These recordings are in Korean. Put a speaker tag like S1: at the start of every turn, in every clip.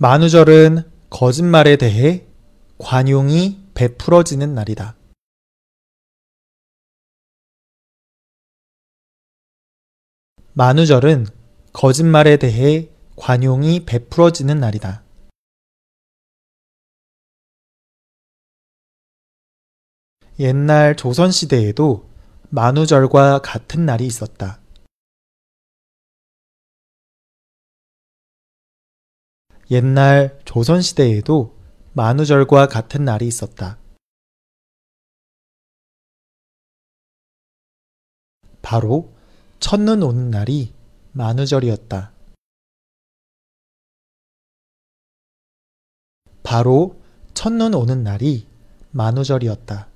S1: 만우절은 거짓말에 대해 관용이 베풀어지는 날이다. 만우절은 거짓말에 대해 관용이 베풀어지는 날이다. 옛날 조선시대에도 만우절과 같은 날이 있었다. 옛날 조선시대에도 만우절과 같은 날이 있었다. 바로 첫눈 오는 날이 만우절이었다. 바로 첫눈 오는 날이 만우절이었다.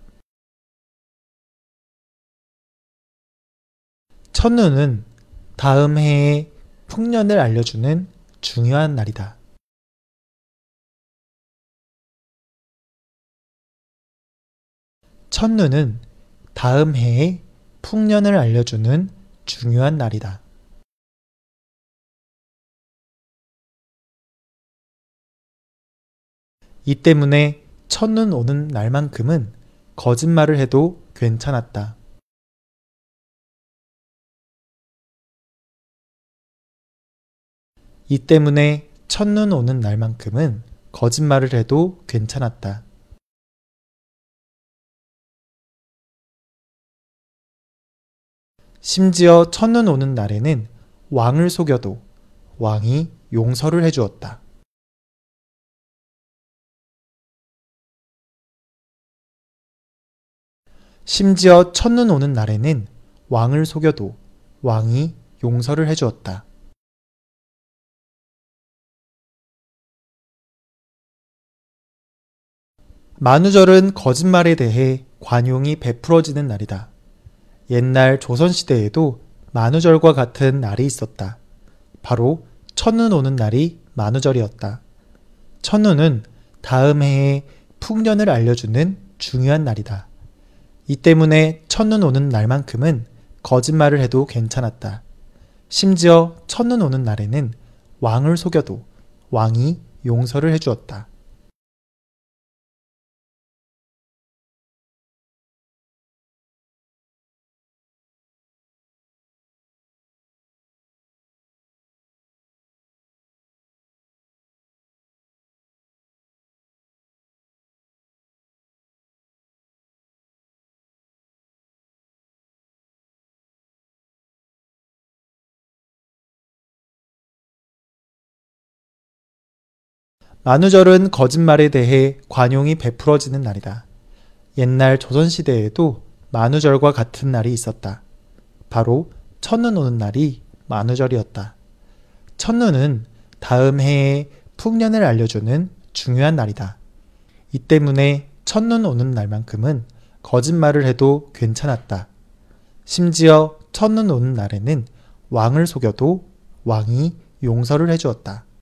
S1: 첫눈은 다음 해의 풍년을 알려주는 중요한 날이다. 첫눈은 다음 해의 풍년을 알려주는 중요한 날이다. 이 때문에 첫눈 오는 날만큼은 거짓말을 해도 괜찮았다. 이 때문에 첫눈 오는 날만큼은 거짓말을 해도 괜찮았다. 심지어 첫눈 오는 날에는 왕을 속여도 왕이 용서를 해주었다. 심지어 첫눈 오는 날에는 왕을 속여도 왕이 용서를 해주었다. 만우절은 거짓말에 대해 관용이 베풀어지는 날이다. 옛날 조선시대에도 만우절과 같은 날이 있었다. 바로 첫눈 오는 날이 만우절이었다. 첫눈은 다음 해의 풍년을 알려주는 중요한 날이다. 이 때문에 첫눈 오는 날만큼은 거짓말을 해도 괜찮았다. 심지어 첫눈 오는 날에는 왕을 속여도 왕이 용서를 해주었다. 만우절은 거짓말에 대해 관용이 베풀어지는 날이다. 옛날 조선시대에도 만우절과 같은 날이 있었다. 바로 첫눈 오는 날이 만우절이었다. 첫눈은 다음 해의 풍년을 알려주는 중요한 날이다. 이 때문에 첫눈 오는 날만큼은 거짓말을 해도 괜찮았다. 심지어 첫눈 오는 날에는 왕을 속여도 왕이 용서를 해주었다.